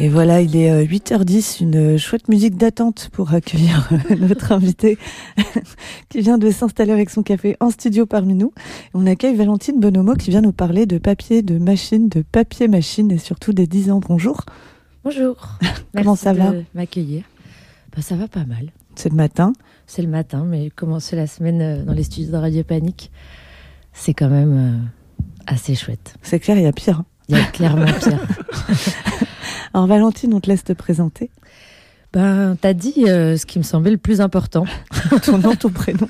Et voilà, il est 8h10, une chouette musique d'attente pour accueillir notre invité qui vient de s'installer avec son café en studio parmi nous. On accueille Valentine Bonomo qui vient nous parler de papier, de machine, de papier-machine et surtout des 10 ans. Bonjour. Bonjour. Comment ça va M'accueillir. Bah, ça va pas mal. C'est le matin C'est le matin, mais commencer la semaine euh, dans les studios de Radio Panique, c'est quand même euh, assez chouette. C'est clair, il y a pire. Il y a clairement pire. Alors Valentine, on te laisse te présenter. Ben, t'as dit euh, ce qui me semblait le plus important. ton nom, ton prénom.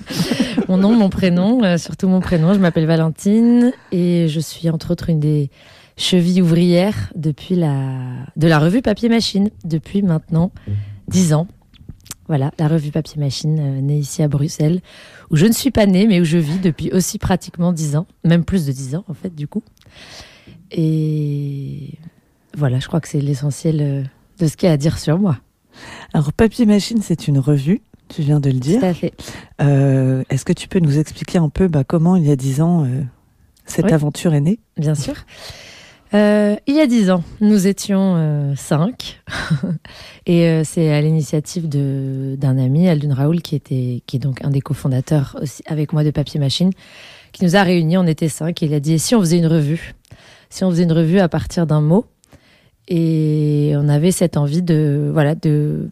mon nom, mon prénom, euh, surtout mon prénom. Je m'appelle Valentine et je suis entre autres une des chevilles ouvrières depuis la de la revue Papier Machine depuis maintenant dix ans. Voilà, la revue Papier Machine euh, née ici à Bruxelles, où je ne suis pas née, mais où je vis depuis aussi pratiquement dix ans, même plus de dix ans en fait du coup. Et voilà, je crois que c'est l'essentiel euh, de ce qu'il y a à dire sur moi. Alors, Papier Machine, c'est une revue, tu viens de le dire. Tout à fait. Euh, est-ce que tu peux nous expliquer un peu bah, comment, il y a dix ans, euh, cette aventure est née? Bien sûr. il y a dix ans, nous étions cinq, et c'est à l'initiative d'un ami, Aldun Raoul, qui était, qui est donc un des cofondateurs aussi avec moi de Papier Machine, qui nous a réunis. On était cinq, et il a dit si on faisait une revue, si on faisait une revue à partir d'un mot, et on avait cette envie de, voilà, de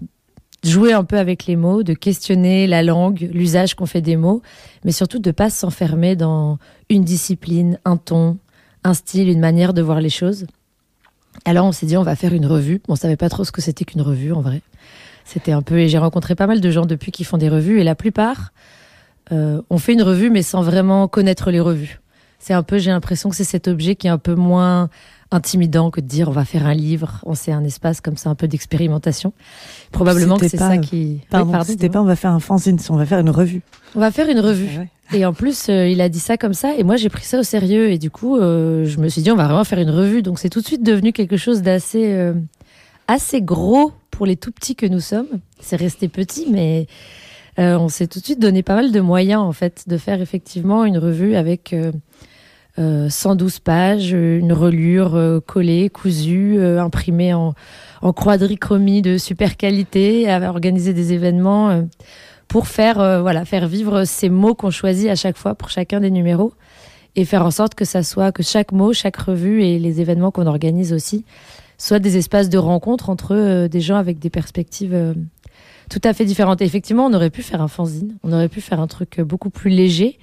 jouer un peu avec les mots, de questionner la langue, l'usage qu'on fait des mots, mais surtout de pas s'enfermer dans une discipline, un ton, un style, une manière de voir les choses. Alors on s'est dit on va faire une revue. On savait pas trop ce que c'était qu'une revue en vrai. C'était un peu et j'ai rencontré pas mal de gens depuis qui font des revues et la plupart euh, ont fait une revue mais sans vraiment connaître les revues. C'est un peu j'ai l'impression que c'est cet objet qui est un peu moins intimidant que de dire on va faire un livre. On sait un espace comme ça, un peu d'expérimentation. Probablement que c'est ça qui. Pardon, c'était pas on va faire un fanzine, on va faire une revue. On va faire une revue. Et en plus, euh, il a dit ça comme ça, et moi j'ai pris ça au sérieux. Et du coup, euh, je me suis dit on va vraiment faire une revue. Donc c'est tout de suite devenu quelque chose d'assez euh, assez gros pour les tout petits que nous sommes. C'est resté petit, mais on s'est tout de suite donné pas mal de moyens en fait de faire effectivement une revue avec 112 euh, pages, une relure euh, collée, cousue, euh, imprimée en, en quadrichromie de super qualité, organiser des événements pour faire voilà faire vivre ces mots qu'on choisit à chaque fois pour chacun des numéros et faire en sorte que ça soit que chaque mot, chaque revue et les événements qu'on organise aussi soient des espaces de rencontre entre des gens avec des perspectives tout à fait différentes. effectivement, on aurait pu faire un fanzine, on aurait pu faire un truc beaucoup plus léger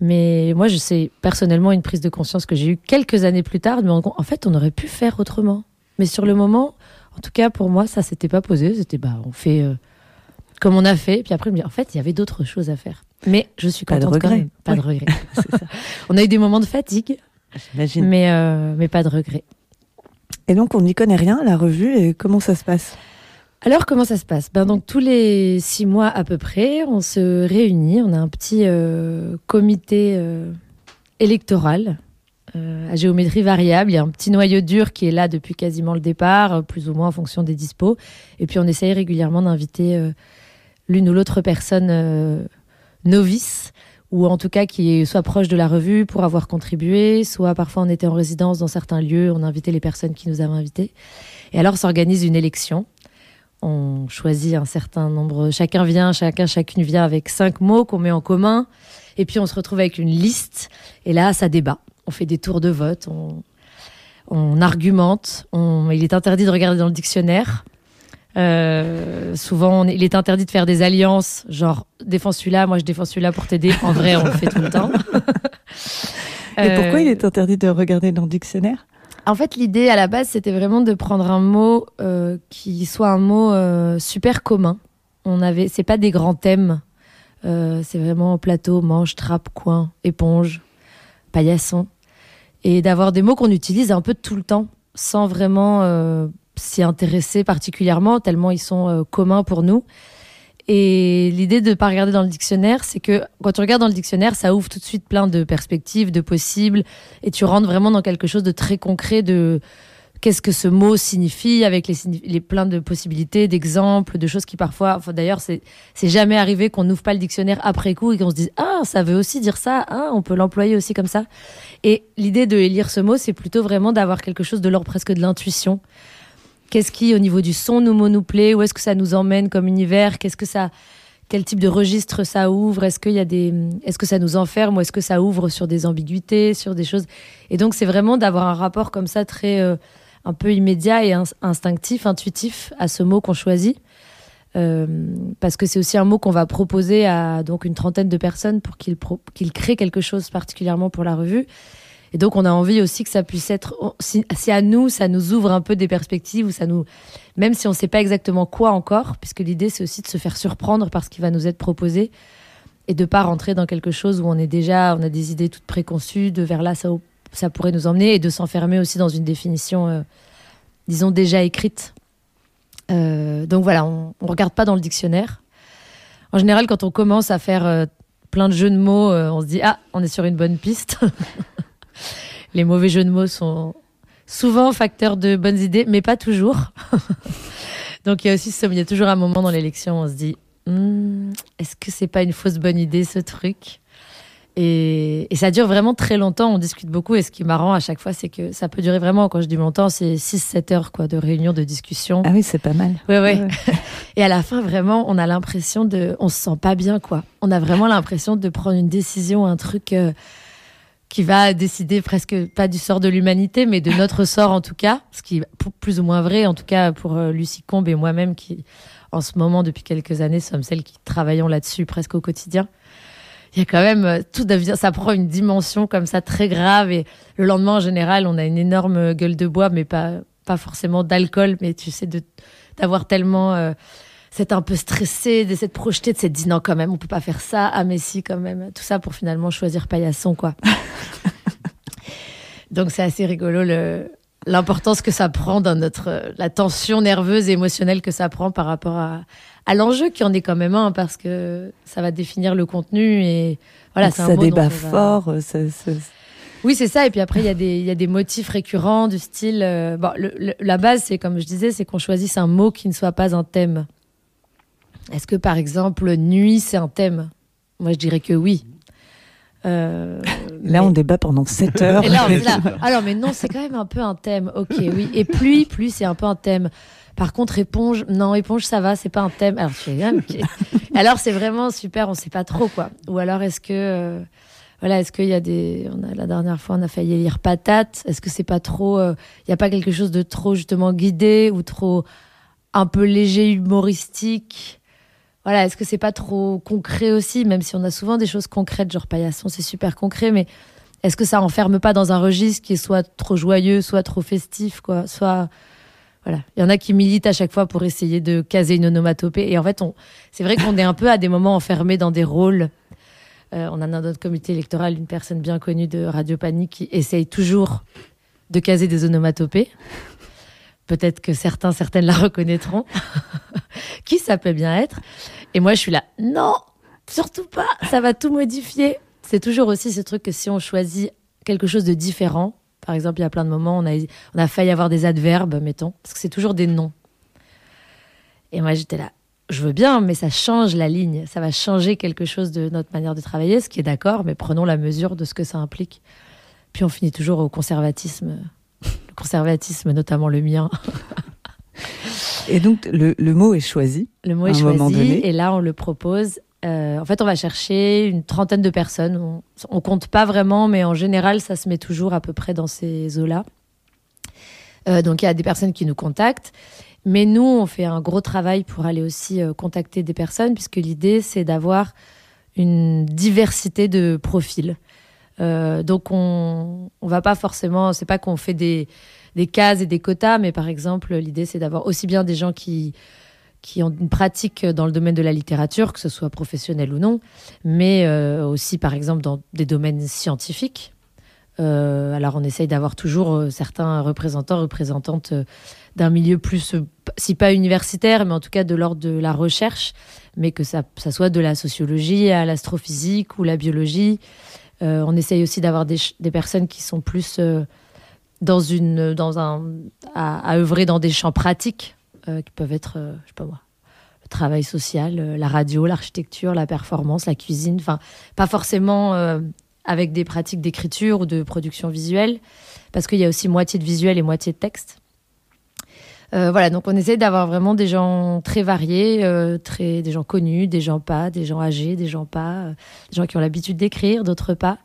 mais moi, je sais personnellement une prise de conscience que j'ai eue quelques années plus tard. Mais en fait, on aurait pu faire autrement. Mais sur le moment, en tout cas pour moi, ça s'était pas posé. C'était bah, on fait euh, comme on a fait. Puis après, en fait, il y avait d'autres choses à faire. Mais je suis contente pas de regret. Pas de regret. On a eu des moments de fatigue, mais euh, mais pas de regret. Et donc, on n'y connaît rien la revue. Et comment ça se passe? Alors comment ça se passe? Ben donc tous les six mois à peu près, on se réunit, on a un petit euh, comité euh, électoral euh, à géométrie variable. Il y a un petit noyau dur qui est là depuis quasiment le départ, plus ou moins en fonction des dispos. Et puis on essaye régulièrement d'inviter l'une ou l'autre personne novice ou en tout cas qui est soit proche de la revue pour avoir contribué, soit parfois on était en résidence dans certains lieux, on invitait les personnes qui nous avaient invités. Et alors s'organise une élection on choisit un certain nombre, chacun vient, chacun, chacune vient avec cinq mots qu'on met en commun, et puis on se retrouve avec une liste, et là, ça débat. On fait des tours de vote, on, argumente, il est interdit de regarder dans le dictionnaire. Euh, souvent, il est interdit de faire des alliances, genre défends celui-là, moi je défends celui-là pour t'aider. En vrai, on le fait tout le temps. Et pourquoi il est interdit de regarder dans le dictionnaire? En fait, l'idée à la base, c'était vraiment de prendre un mot euh, qui soit un mot euh, super commun. On avait, c'est pas des grands thèmes. Euh, c'est vraiment plateau, manche, trappe, coin, éponge, paillasson, et d'avoir des mots qu'on utilise un peu tout le temps, sans vraiment s'y intéresser particulièrement, tellement ils sont communs pour nous. Et l'idée de ne pas regarder dans le dictionnaire, c'est que quand tu regardes dans le dictionnaire, ça ouvre tout de suite plein de perspectives, de possibles, et tu rentres vraiment dans quelque chose de très concret de qu'est-ce que ce mot signifie, avec les, les plein de possibilités, d'exemples, de choses qui parfois, enfin, d'ailleurs, c'est, jamais arrivé qu'on n'ouvre pas le dictionnaire après coup et qu'on se dise, ah, ça veut aussi dire ça, ah, on peut l'employer aussi comme ça. Et l'idée de lire ce mot, c'est plutôt vraiment d'avoir quelque chose de l'ordre presque de l'intuition qu'est-ce qui, au niveau du son, nous, nous plaît, où est-ce que ça nous emmène comme univers, qu'est-ce que ça, quel type de registre ça ouvre, est-ce qu'il y a des, est-ce que ça nous enferme ou est-ce que ça ouvre sur des ambiguïtés, sur des choses? Et donc c'est vraiment d'avoir un rapport comme ça très euh, un peu immédiat et instinctif, intuitif à ce mot qu'on choisit. Euh, parce que c'est aussi un mot qu'on va proposer à donc une trentaine de personnes pour qu'ils qu'ils créent quelque chose particulièrement pour la revue. Et donc, on a envie aussi que ça puisse être, si, à nous, ça nous ouvre un peu des perspectives, ou ça nous, même si on ne sait pas exactement quoi encore, puisque l'idée, c'est aussi de se faire surprendre par ce qui va nous être proposé et de pas rentrer dans quelque chose où on est déjà, on a des idées toutes préconçues, de vers là, ça, ça pourrait nous emmener, et de s'enfermer aussi dans une définition, euh, disons, déjà écrite. Euh, donc voilà, on ne regarde pas dans le dictionnaire. En général, quand on commence à faire euh, plein de jeux de mots, on se dit, ah, on est sur une bonne piste. les mauvais jeux de mots sont souvent facteurs de bonnes idées, mais pas toujours. Donc il y a aussi il y a toujours un moment dans l'élection où on se dit hmm, est-ce que c'est pas une fausse bonne idée ce truc? Et, ça dure vraiment très longtemps, on discute beaucoup. Et ce qui est marrant à chaque fois, c'est que ça peut durer vraiment, quand je dis longtemps, c'est 6-7 heures quoi, de réunion, de discussion. Ah oui, c'est pas mal. Ouais, ouais. et à la fin, vraiment, on a l'impression de. On se sent pas bien, quoi. On a vraiment l'impression de prendre une décision, un truc. Euh, qui va décider presque pas du sort de l'humanité, mais de notre sort en tout cas, ce qui est plus ou moins vrai, en tout cas pour euh, Lucie Combe et moi-même qui, en ce moment, depuis quelques années, sommes celles qui travaillons là-dessus presque au quotidien. Il y a quand même, euh, tout devient, ça prend une dimension comme ça très grave et le lendemain, en général, on a une énorme gueule de bois, mais pas, pas forcément d'alcool, mais tu sais, d'avoir tellement, euh, c'est un peu stressé, de projeter, de s'être dit non quand même, on peut pas faire ça, ah mais si quand même, tout ça pour finalement choisir paillasson quoi. Donc c'est assez rigolo le l'importance que ça prend dans notre la tension nerveuse et émotionnelle que ça prend par rapport à, à l'enjeu qui en est quand même un parce que ça va définir le contenu et voilà c'est un débat fort. Oui, c'est ça. Et puis après, il y, a des, il y a des motifs récurrents du style. Euh, bon, la base, c'est comme je disais, c'est qu'on choisisse un mot qui ne soit pas un thème. Est-ce que par exemple, nuit, c'est un thème? Moi, je dirais que oui. Euh, là, on débat pendant 7 heures. alors, mais non, c'est quand même un peu un thème. Ok, oui. Et pluie, pluie, c'est un peu un thème. Par contre, éponge, non, éponge, ça va, c'est pas un thème. Alors, alors c'est vraiment super, on sait pas trop, quoi. Ou alors, est-ce que, euh, voilà, est-ce qu'il y a des, on a, la dernière fois, on a failli lire patate. Est-ce que c'est pas trop, euh, il n'y a pas quelque chose de trop, justement, guidé ou trop, un peu léger, humoristique? Voilà, est-ce que c'est pas trop concret aussi, même si on a souvent des choses concrètes, genre paillasson, c'est super concret, mais est-ce que ça enferme pas dans un registre qui est soit trop joyeux, soit trop festif, quoi, soit voilà, il y en a qui militent à chaque fois pour essayer de caser une onomatopée, et en fait, on, c'est vrai qu'on est un peu à des moments enfermés dans des rôles. Euh, on a dans notre comité électoral une personne bien connue de Radio Panique qui essaye toujours de caser des onomatopées. Peut-être que certains, certaines la reconnaîtront. qui ça peut bien être? Et moi, je suis là, non, surtout pas, ça va tout modifier. C'est toujours aussi ce truc que si on choisit quelque chose de différent, par exemple, il y a plein de moments, on a, on a failli avoir des adverbes, mettons, parce que c'est toujours des noms. Et moi, j'étais là, je veux bien, mais ça change la ligne, ça va changer quelque chose de notre manière de travailler, ce qui est d'accord, mais prenons la mesure de ce que ça implique. Puis on finit toujours au conservatisme conservatisme, notamment le mien. et donc, le, mot est choisi. Le mot est choisi, et là, on le propose. Euh, en fait, on va chercher une trentaine de personnes. On, on, compte pas vraiment, mais en général, ça se met toujours à peu près dans ces eaux-là. Euh, donc, il y a des personnes qui nous contactent. Mais nous, on fait un gros travail pour aller aussi euh, contacter des personnes, puisque l'idée, c'est d'avoir une diversité de profils. Euh, donc on on va pas forcément, c'est pas qu'on fait des des cases et des quotas, mais par exemple l'idée c'est d'avoir aussi bien des gens qui qui ont une pratique dans le domaine de la littérature, que ce soit professionnel ou non, mais euh, aussi par exemple dans des domaines scientifiques. Euh, alors on essaye d'avoir toujours certains représentants, représentantes d'un milieu plus, si pas universitaire, mais en tout cas de l'ordre de la recherche, mais que ça, ça soit de la sociologie à l'astrophysique ou la biologie, euh, on essaye aussi d'avoir des, personnes qui sont plus euh, dans dans un, à, œuvrer dans des champs pratiques euh, qui peuvent être, je sais pas moi, le travail social, la radio, l'architecture, la performance, la cuisine. Enfin, pas forcément avec des pratiques d'écriture ou de production visuelle, parce qu'il y a aussi moitié de visuel et moitié de texte. Voilà, donc on essaie d'avoir vraiment des gens très variés, très, des gens connus, des gens pas, des gens âgés, des gens pas, des gens qui ont l'habitude d'écrire, d'autres pas.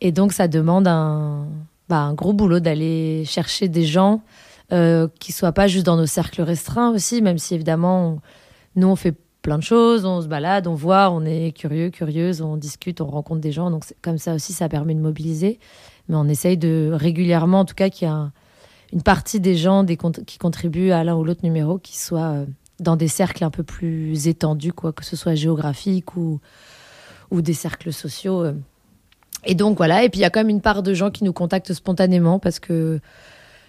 Et donc ça demande un, bah, un gros boulot d'aller chercher des gens euh, qui soient pas juste dans nos cercles restreints aussi, même si évidemment, nous, on fait plein de choses, on se balade, on voit, on est curieux, curieuse, on discute, on rencontre des gens. Donc, comme ça aussi, ça permet de mobiliser. Mais on essaye de régulièrement, en tout cas, qu'il y a une partie des gens qui contribuent à l'un ou l'autre numéro qui soient euh, dans des cercles un peu plus étendus, quoi, que ce soit géographique ou, ou des cercles sociaux. Euh. Et donc voilà, et puis il y a quand même une part de gens qui nous contactent spontanément parce que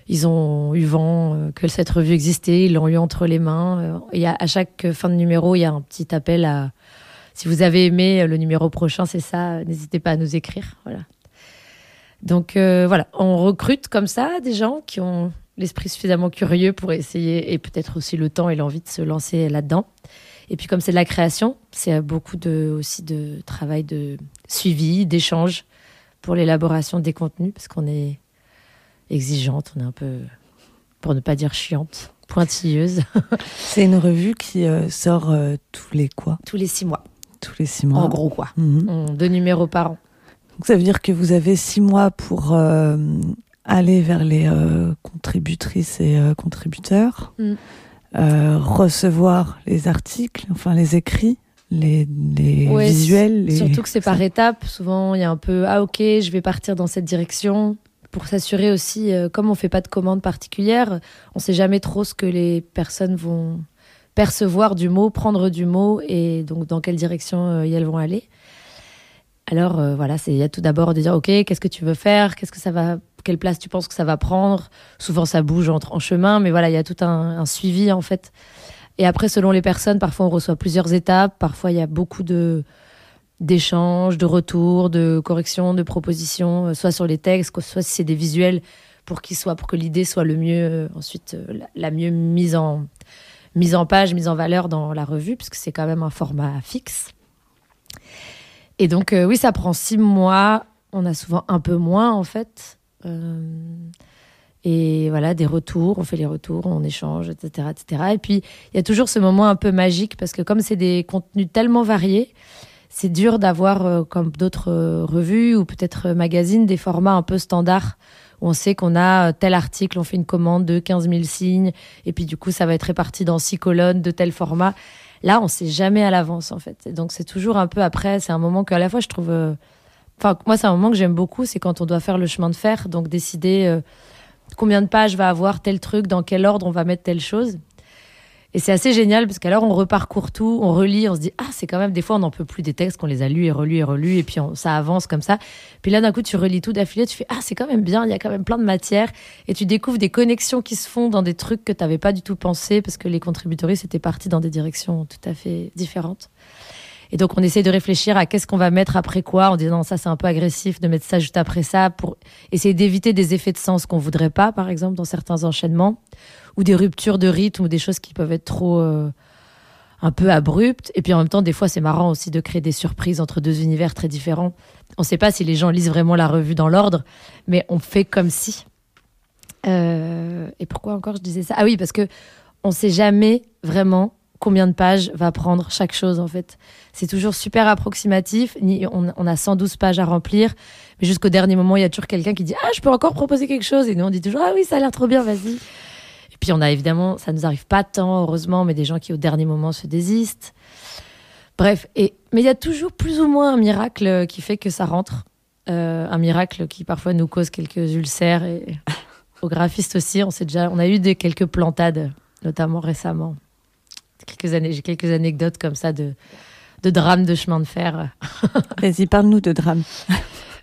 ils ont eu vent euh, que cette revue existait, ils l'ont eu entre les mains. Et à, chaque fin de numéro, il y a un petit appel à si vous avez aimé le numéro prochain, c'est ça, n'hésitez pas à nous écrire. Voilà. Donc voilà, on recrute comme ça des gens qui ont l'esprit suffisamment curieux pour essayer et peut-être aussi le temps et l'envie de se lancer là-dedans. Et puis comme c'est de la création, c'est beaucoup de, aussi de travail de suivi, d'échange pour l'élaboration des contenus, parce qu'on est exigeante, on est un peu, pour ne pas dire chiante, pointilleuse. c'est une revue qui euh, sort euh, tous les quoi? Tous les six mois. Tous les six mois. En gros quoi. Mhm. Deux numéros par an. Donc ça veut dire que vous avez six mois pour euh, aller vers les contributrices et contributeurs. Mm. Euh, recevoir les articles, enfin les écrits, les, les visuels. Surtout que c'est par étapes. Souvent, il y a un peu ah ok, je vais partir dans cette direction pour s'assurer aussi, euh, comme on fait pas de commandes particulières, on sait jamais trop ce que les personnes vont percevoir du mot, prendre du mot et donc dans quelle direction euh, elles vont aller. Alors voilà, c'est il y a tout d'abord de dire ok, qu'est-ce que tu veux faire, qu'est-ce que ça va quelle place tu penses que ça va prendre? Souvent, ça bouge en, en chemin, mais voilà, il y a tout un, suivi en fait. Et après, selon les personnes, parfois on reçoit plusieurs étapes, parfois il y a beaucoup de d'échanges, de retours, de corrections, de propositions, euh, soit sur les textes, soit si c'est des visuels pour qu'ils soient, pour que l'idée soit le mieux euh, ensuite euh, la, mieux mise en mise en page, mise en valeur dans la revue, puisque c'est quand même un format fixe. Et donc oui, ça prend six mois. On a souvent un peu moins en fait. Euh, et voilà, des retours, on fait les retours, on échange, etc. etc. Et puis, il y a toujours ce moment un peu magique parce que comme c'est des contenus tellement variés, c'est dur d'avoir, euh, comme d'autres euh, revues ou peut-être magazines, des formats un peu standards on sait qu'on a tel article, on fait une commande de 15 000 signes, et puis du coup, ça va être réparti dans six colonnes de tel format. Là, on sait jamais à l'avance, en fait. donc, c'est toujours un peu après, c'est un moment qu'à la fois, je trouve Enfin, moi, c'est un moment que j'aime beaucoup, c'est quand on doit faire le chemin de fer, donc décider euh, combien de pages va avoir tel truc, dans quel ordre on va mettre telle chose. Et c'est assez génial parce qu'alors on reparcourt tout, on relit, on se dit ah c'est quand même des fois on n'en peut plus des textes qu'on les a lus et relus et relus et puis ça avance comme ça. Puis là d'un coup tu relis tout d'affilée, tu fais ah c'est quand même bien, il y a quand même plein de matière et tu découvres des connexions qui se font dans des trucs que tu n'avais pas du tout pensé parce que les contributories étaient partis dans des directions tout à fait différentes. Et donc, on essaie de réfléchir à qu'est-ce qu'on va mettre après quoi, en disant ça, c'est un peu agressif de mettre ça juste après ça, pour essayer d'éviter des effets de sens qu'on voudrait pas, par exemple, dans certains enchaînements, ou des ruptures de rythme, ou des choses qui peuvent être trop euh, un peu abruptes. Et puis en même temps, des fois, c'est marrant aussi de créer des surprises entre deux univers très différents. On ne sait pas si les gens lisent vraiment la revue dans l'ordre, mais on fait comme si. Euh, et pourquoi encore je disais ça? Ah oui, parce que on sait jamais vraiment combien de pages va prendre chaque chose en fait. C'est toujours super approximatif. On, a 112 pages à remplir, mais jusqu'au dernier moment, il y a toujours quelqu'un qui dit ah je peux encore proposer quelque chose et nous on dit toujours ah oui ça a l'air trop bien vas-y. Et puis on a évidemment ça nous arrive pas tant heureusement, mais des gens qui au dernier moment se désistent. Bref, et mais il y a toujours plus ou moins un miracle qui fait que ça rentre. Euh, un miracle qui parfois nous cause quelques ulcères et aux graphistes aussi. On sait déjà, on a eu des quelques plantades, notamment récemment quelques années, j'ai quelques anecdotes comme ça de, de drames de chemin de fer. Vas-y, parle-nous de drame.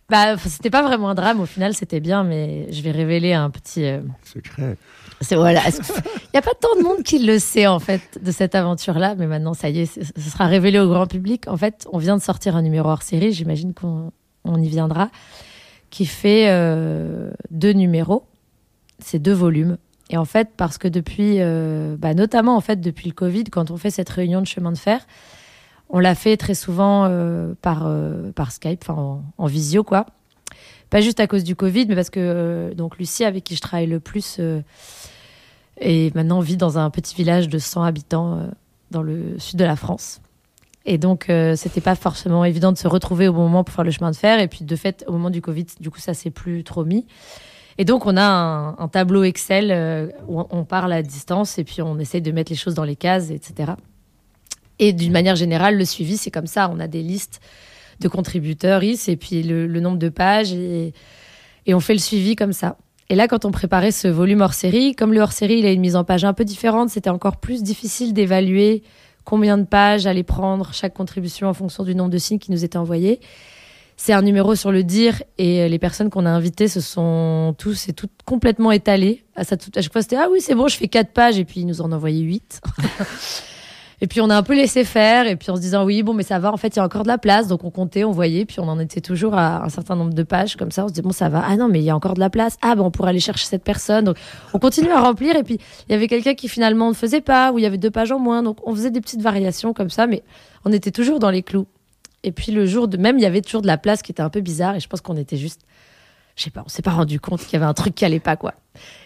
Bah, c'était pas vraiment un drame, au final, c'était bien, mais je vais révéler un petit. Euh, Secret. C'est voilà. Il n'y a pas tant de monde qui le sait, en fait, de cette aventure-là, mais maintenant, ça y est, ce sera révélé au grand public. En fait, on vient de sortir un numéro hors série, j'imagine qu'on on y viendra, qui fait euh, deux numéros. C'est deux volumes. Et en fait, parce que depuis, euh, bah, notamment en fait depuis le Covid, quand on fait cette réunion de chemin de fer, on l'a fait très souvent euh, par euh, par Skype, en, visio quoi. Pas juste à cause du Covid, mais parce que donc Lucie avec qui je travaille le plus Et maintenant, vit dans un petit village de 100 habitants dans le sud de la France. Et donc, euh, c'était pas forcément évident de se retrouver au bon moment pour faire le chemin de fer. Et puis, de fait, au moment du Covid, du coup, ça s'est plus trop mis. Et donc, on a un, tableau Excel euh, où on parle à distance et puis on essaye de mettre les choses dans les cases, etc. Et d'une manière générale, le suivi, c'est comme ça. On a des listes de contributeurs, et puis le, nombre de pages, et, et, on fait le suivi comme ça. Et là, quand on préparait ce volume hors série, comme le hors série, il a une mise en page un peu différente, c'était encore plus difficile d'évaluer combien de pages allait prendre chaque contribution en fonction du nombre de signes qui nous étaient envoyés. C'est un numéro sur le dire et les personnes qu'on a invitées se sont tous et toutes complètement étalées. À, ça, à chaque fois, c'était Ah oui, c'est bon, je fais quatre pages et puis ils nous en envoyaient huit. Et puis on a un peu laissé faire, et puis en se disant oui, bon, mais ça va, en fait, il y a encore de la place. Donc on comptait, on voyait, puis on en était toujours à un certain nombre de pages, comme ça, on se dit bon, ça va. Ah non, mais il y a encore de la place. Ah bon, on pourrait aller chercher cette personne. Donc on continue à remplir, et puis il y avait quelqu'un qui finalement ne faisait pas, ou il y avait deux pages en moins. Donc on faisait des petites variations comme ça, mais on était toujours dans les clous. Et puis le jour de même, il y avait toujours de la place qui était un peu bizarre, et je pense qu'on était juste je sais pas, on s'est pas rendu compte qu'il y avait un truc qui allait pas, quoi.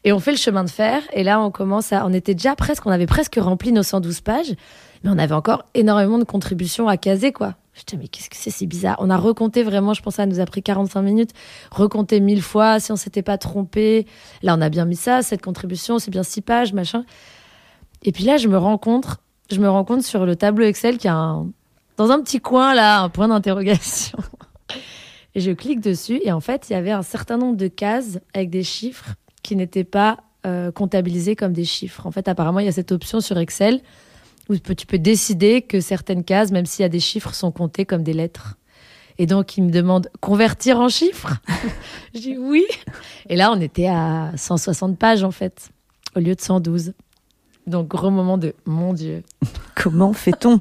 Et on fait le chemin de fer, et là, on commence à, on était déjà presque, on avait presque rempli nos 112 pages, mais on avait encore énormément de contributions à caser, quoi. Je disais, mais qu'est-ce que c'est, c'est bizarre. On a recompté vraiment, je pense, ça nous a pris 45 minutes, recompté mille fois, si on s'était pas trompé. Là, on a bien mis ça, cette contribution, c'est bien six pages, machin. Et puis là, je me rends compte, je me rends sur le tableau Excel qu'il y a un, dans un petit coin, là, un point d'interrogation. Je clique dessus, et en fait, il y avait un certain nombre de cases avec des chiffres qui n'étaient pas euh, comptabilisés comme des chiffres. En fait, apparemment, il y a cette option sur Excel où tu peux décider que certaines cases, même s'il y a des chiffres, sont comptées comme des lettres. Et donc, il me demande convertir en chiffres? je dis oui. Et là, on était à 160 pages, en fait, au lieu de 112. Donc, gros moment de mon Dieu. Comment fait-on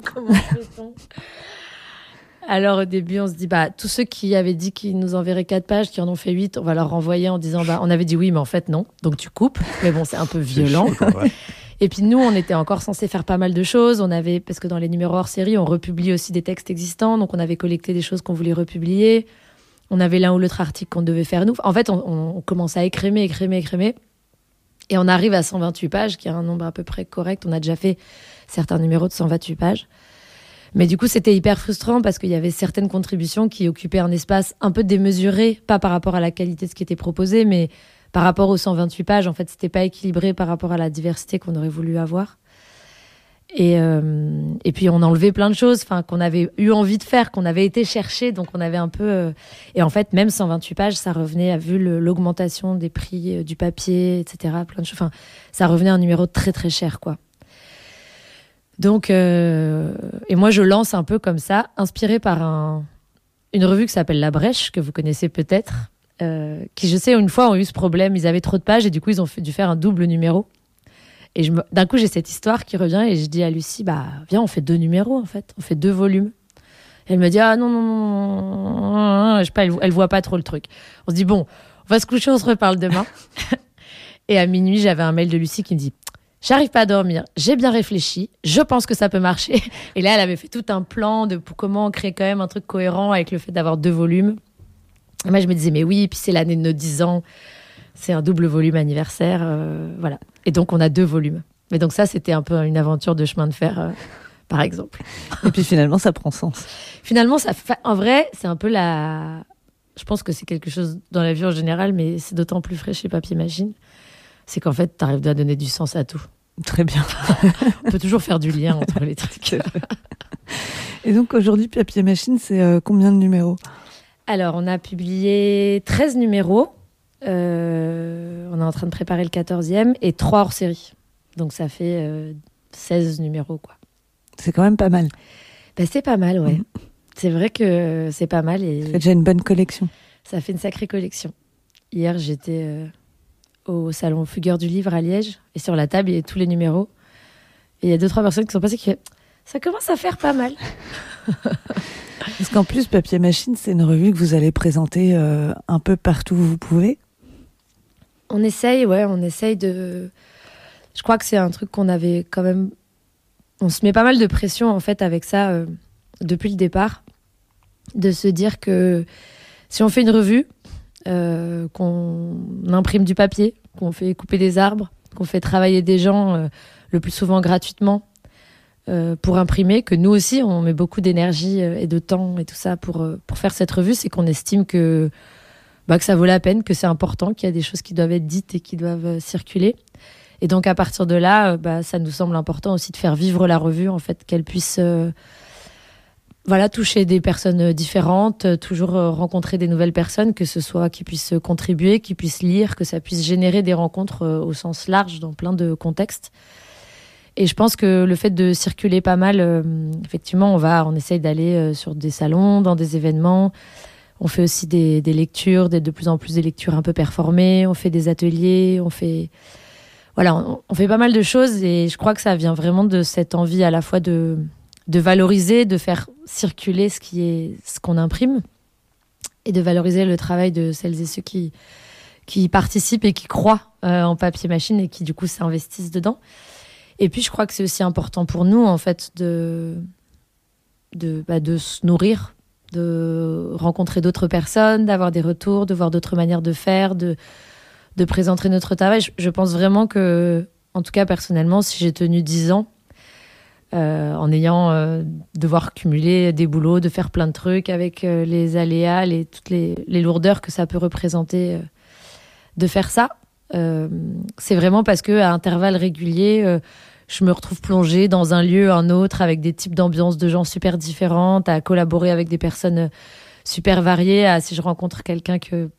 alors au début, on se dit bah tous ceux qui avaient dit qu'ils nous enverraient quatre pages, qui en ont fait huit, on va leur renvoyer en disant bah on avait dit oui, mais en fait non. Donc tu coupes. Mais bon, c'est un peu violent. Et puis nous, on était encore censé faire pas mal de choses. On avait parce que dans les numéros hors série, on republie aussi des textes existants, donc on avait collecté des choses qu'on voulait republier. On avait l'un ou l'autre article qu'on devait faire nous. En fait, on, on commence à écrémer, écrémer, écrémer. Et on arrive à 128 pages, qui est un nombre à peu près correct. On a déjà fait certains numéros de 128 pages. Mais du coup, c'était hyper frustrant parce qu'il y avait certaines contributions qui occupaient un espace un peu démesuré, pas par rapport à la qualité de ce qui était proposé, mais par rapport aux 128 pages. En fait, c'était pas équilibré par rapport à la diversité qu'on aurait voulu avoir. Et, euh, et puis on enlevait plein de choses enfin qu'on avait eu envie de faire, qu'on avait été chercher, donc on avait un peu... Euh, et en fait, même 128 pages, ça revenait, à vu l'augmentation des prix euh, du papier, etc., plein de choses, enfin, ça revenait à un numéro très très cher, quoi. Donc, et moi, je lance un peu comme ça, inspiré par un, une revue qui s'appelle La Brèche, que vous connaissez peut-être, qui, je sais, une fois ont eu ce problème. Ils avaient trop de pages et du coup, ils ont dû faire un double numéro. Et d'un coup, j'ai cette histoire qui revient et je dis à Lucie, bah, viens, on fait deux numéros, en fait. On fait deux volumes. elle me dit, ah non, non, non, je sais pas, elle, elle voit pas trop le truc. On se dit, bon, on va se coucher, on se reparle demain. et à minuit, j'avais un mail de Lucie qui me dit, J'arrive pas à dormir. J'ai bien réfléchi. Je pense que ça peut marcher. Et là, elle avait fait tout un plan de comment créer quand même un truc cohérent avec le fait d'avoir deux volumes. Et moi, je me disais, mais oui, puis c'est l'année de nos 10 ans. C'est un double volume anniversaire. Euh, voilà. Et donc, on a deux volumes. Mais donc, ça, c'était un peu une aventure de chemin de fer, euh, par exemple. Et puis finalement, ça prend sens. finalement, ça en vrai, c'est un peu la. Je pense que c'est quelque chose dans la vie en général, mais c'est d'autant plus frais chez Papier Machine. C'est qu'en fait, tu arrives à donner du sens à tout. Très bien. On peut toujours faire du lien entre les trucs. Et donc aujourd'hui, Papier Machine, c'est euh, combien de numéros? Alors, on a publié 13 numéros. Euh, on est en train de préparer le 14e et 3 hors série. Donc ça fait 16 euh, numéros. quoi. C'est quand même pas mal. Ben, c'est pas mal, ouais. Mm. C'est vrai que c'est pas mal. Et... Ça fait déjà une bonne collection. Ça fait une sacrée collection. Hier, j'étais au salon Fugueur du Livre à Liège. Et sur la table, il y a tous les numéros. Et il y a deux, trois personnes qui sont passées qui font Ça commence à faire pas mal. Parce qu'en plus, Papier Machine, c'est une revue que vous allez présenter euh, un peu partout où vous pouvez. On essaye, ouais, on essaye de. Je crois que c'est un truc qu'on avait quand même. On se met pas mal de pression en fait avec ça euh, depuis le départ, de se dire que si on fait une revue, euh, qu'on imprime du papier, qu'on fait couper des arbres, qu'on fait travailler des gens le plus souvent gratuitement pour imprimer, que nous aussi on met beaucoup d'énergie et de temps et tout ça pour faire cette revue, c'est qu'on estime que bah, que ça vaut la peine, que c'est important, qu'il y a des choses qui doivent être dites et qui doivent circuler. Et donc à partir de là, bah, ça nous semble important aussi de faire vivre la revue, en fait, qu'elle puisse voilà, toucher des personnes différentes, euh, toujours euh, rencontrer des nouvelles personnes, que ce soit qui puissent contribuer, qui puissent lire, que ça puisse générer des rencontres euh, au sens large dans plein de contextes. Et je pense que le fait de circuler pas mal, effectivement, on va, on essaye d'aller sur des salons, dans des événements. On fait aussi des, lectures, des, de plus en plus des lectures un peu performées. On fait des ateliers, on fait, voilà, on, fait pas mal de choses. Et je crois que ça vient vraiment de cette envie à la fois de de valoriser, de faire circuler ce qui est ce qu'on imprime et de valoriser le travail de celles et ceux qui qui participent et qui croient euh, en papier machine et qui du coup s'investissent dedans. Et puis je crois que c'est aussi important pour nous en fait de de, bah, de se nourrir, de rencontrer d'autres personnes, d'avoir des retours, de voir d'autres manières de faire, de présenter notre travail. Je, pense vraiment que, en tout cas personnellement, si j'ai tenu dix ans, euh, en ayant euh, devoir cumuler des boulots, de faire plein de trucs avec euh, les aléas, les, toutes les, lourdeurs que ça peut représenter de faire ça. c'est vraiment parce que à intervalles réguliers, je me retrouve plongée dans un lieu, un autre, avec des types d'ambiance de gens super différentes, à collaborer avec des personnes super variées. Si je rencontre quelqu'un que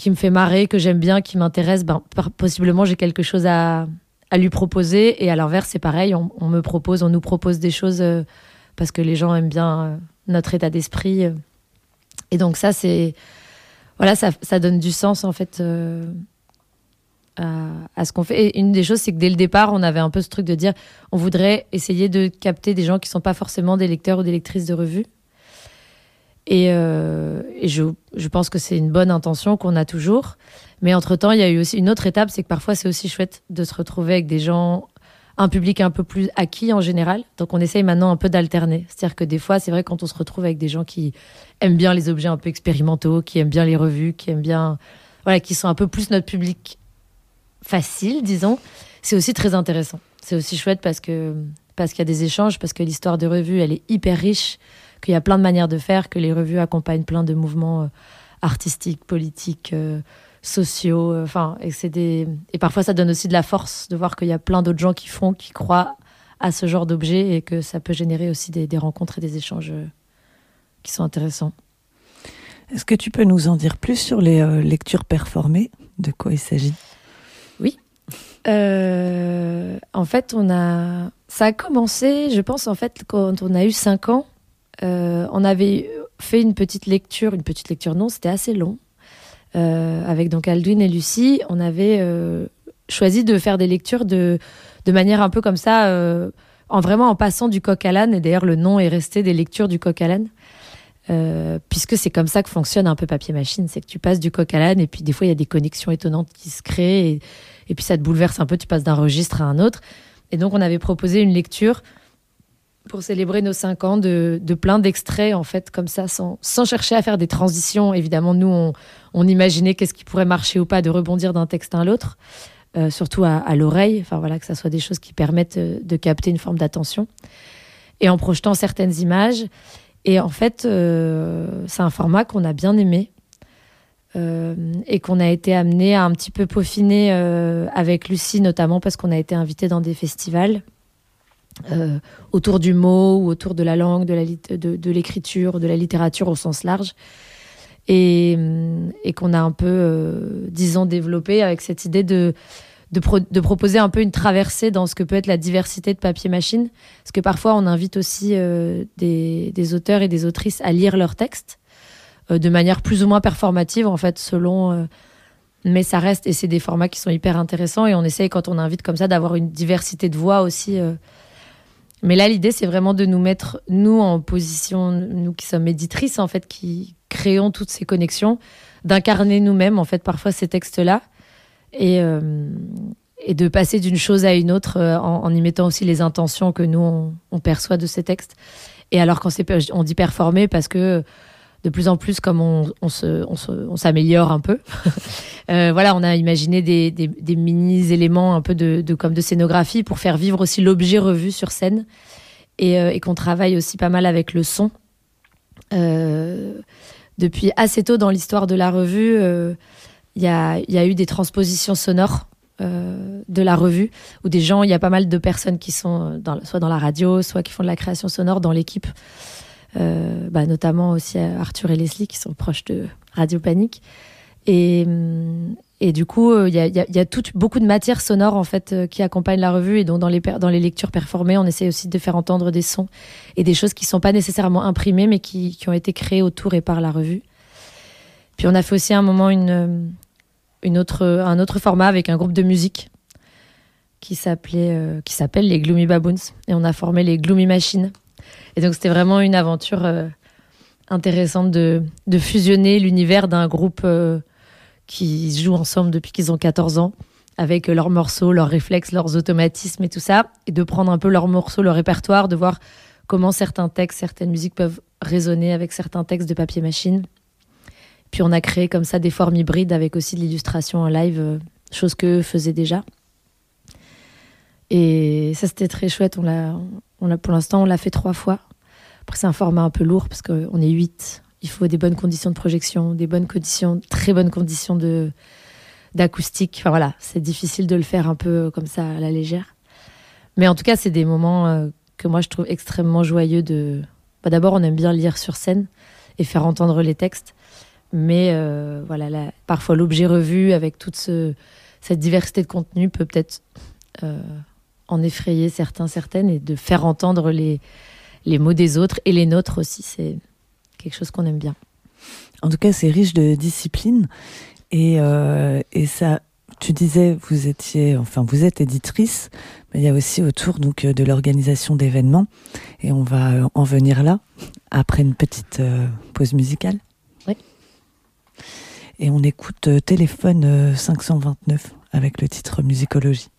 qui me fait marrer, que j'aime bien, qui m'intéresse, ben, possiblement j'ai quelque chose à, lui proposer. Et à l'inverse, c'est pareil, on, me propose, on nous propose des choses euh, parce que les gens aiment bien euh, notre état d'esprit. Et donc ça, c'est voilà, ça, ça, donne du sens en fait euh, à, ce qu'on fait. Et une des choses, c'est que dès le départ, on avait un peu ce truc de dire, on voudrait essayer de capter des gens qui sont pas forcément des lecteurs ou des lectrices de revues. Et, et je, je, pense que c'est une bonne intention qu'on a toujours. Mais entre-temps, il y a eu aussi une autre étape, c'est que parfois c'est aussi chouette de se retrouver avec des gens, un public un peu plus acquis en général. Donc on essaye maintenant un peu d'alterner. C'est-à-dire que des fois, c'est vrai quand on se retrouve avec des gens qui aiment bien les objets un peu expérimentaux, qui aiment bien les revues, qui aiment bien, voilà, qui sont un peu plus notre public facile, disons, c'est aussi très intéressant. C'est aussi chouette parce que parce qu'il y a des échanges, parce que l'histoire de revues, elle est hyper riche, qu'il y a plein de manières de faire, que les revues accompagnent plein de mouvements euh, artistiques, politiques. Euh, sociaux. Euh, enfin, et parfois ça donne aussi de la force de voir qu'il y a plein d'autres gens qui font, qui croient à ce genre d'objet et que ça peut générer aussi des, rencontres et des échanges qui sont intéressants. Est-ce que tu peux nous en dire plus sur les lectures performées? De quoi il s'agit? Oui. en fait, on a ça a commencé, je pense en fait quand on a eu 5 ans, on avait fait une petite lecture, une petite lecture non, c'était assez long. Euh, avec donc Aldwin et Lucie, on avait euh, choisi de faire des lectures de, de manière un peu comme ça, euh, en vraiment en passant du coq à l'âne. Et d'ailleurs, le nom est resté des lectures du coq à l'âne. puisque c'est comme ça que fonctionne un peu papier machine, c'est que tu passes du coq à l'âne et puis des fois il y a des connexions étonnantes qui se créent et puis ça te bouleverse un peu, tu passes d'un registre à un autre. Et donc on avait proposé une lecture pour célébrer nos cinq ans de, plein d'extraits, en fait, comme ça, sans, chercher à faire des transitions. Évidemment, nous, on, imaginait qu'est-ce qui pourrait marcher ou pas de rebondir d'un texte à l'autre, euh, surtout à, l'oreille, enfin voilà, que ça soit des choses qui permettent euh, de capter une forme d'attention. Et en projetant certaines images. Et en fait, euh, c'est un format qu'on a bien aimé. Et qu'on a été amené à un petit peu peaufiner avec Lucie, notamment parce qu'on a été invité dans des festivals. Euh, autour du mot ou autour de la langue, de l'écriture, de, la littérature au sens large. Et, euh, qu'on a un peu, euh, disons, développé avec cette idée de, proposer un peu une traversée dans ce que peut être la diversité de papier-machine. Parce que parfois, on invite aussi des, auteurs et des autrices à lire leurs textes de manière plus ou moins performative, en fait, selon mais ça reste et c'est des formats qui sont hyper intéressants et on essaye quand on invite comme ça d'avoir une diversité de voix aussi mais là, l'idée, c'est vraiment de nous mettre, nous, en position, nous qui sommes éditrices, en fait, qui créons toutes ces connexions, d'incarner nous-mêmes, en fait, parfois ces textes-là, et, euh, et de passer d'une chose à une autre euh, en, y mettant aussi les intentions que nous, on, perçoit de ces textes. Et alors, quand c'est, on dit performer parce que de plus en plus, comme on, on s'améliore un peu, euh, voilà, on a imaginé des, des, mini éléments un peu de, de, comme de scénographie pour faire vivre aussi l'objet revu sur scène et, et qu'on travaille aussi pas mal avec le son. depuis assez tôt dans l'histoire de la revue, il y a, y, a, eu des transpositions sonores euh, de la revue, où des gens, il y a pas mal de personnes qui sont soit dans la radio, soit qui font de la création sonore dans l'équipe. Euh, bah, notamment aussi Arthur et Leslie qui sont proches de Radio Panique. Et, et du coup, il y a, beaucoup de matière sonore en fait qui accompagne la revue et donc dans les, lectures performées, on essaie aussi de faire entendre des sons et des choses qui sont pas nécessairement imprimées mais qui, ont été créées autour et par la revue. Puis on a fait aussi un moment autre, un autre format avec un groupe de musique euh, qui s'appelle les Gloomy Baboons et on a formé les Gloomy Machines et donc c'était vraiment une aventure euh, intéressante de, fusionner l'univers d'un groupe euh, qui joue ensemble depuis qu'ils ont 14 ans avec leurs morceaux, leurs réflexes, leurs automatismes et tout ça et de prendre un peu leurs morceaux, leur répertoire, de voir comment certains textes, certaines musiques peuvent résonner avec certains textes de papier machine puis on a créé comme ça des formes hybrides avec aussi de l'illustration en live, euh, chose que faisaient déjà. Et ça, c'était très chouette. On l'a, pour l'instant, on l'a fait trois fois. Après, c'est un format un peu lourd parce qu'on est huit. Il faut des bonnes conditions de projection, des bonnes conditions, très bonnes conditions de, d'acoustique. Enfin voilà, c'est difficile de le faire un peu comme ça à la légère. Mais en tout cas, c'est des moments euh, que moi je trouve extrêmement joyeux de. Bah, d'abord, on aime bien lire sur scène et faire entendre les textes. Mais euh, voilà, parfois l'objet revu avec toute cette diversité de contenu peut peut-être euh, en effrayer certains, certaines et de faire entendre les, les mots des autres et les nôtres aussi. C'est quelque chose qu'on aime bien. En tout cas, c'est riche de discipline et, euh, et ça. Tu disais, vous étiez, enfin, vous êtes éditrice, mais il y a aussi autour donc de l'organisation d'événements, et on va en venir là après une petite pause musicale. Et on écoute euh, Téléphone 529 euh, avec le titre Musicologie.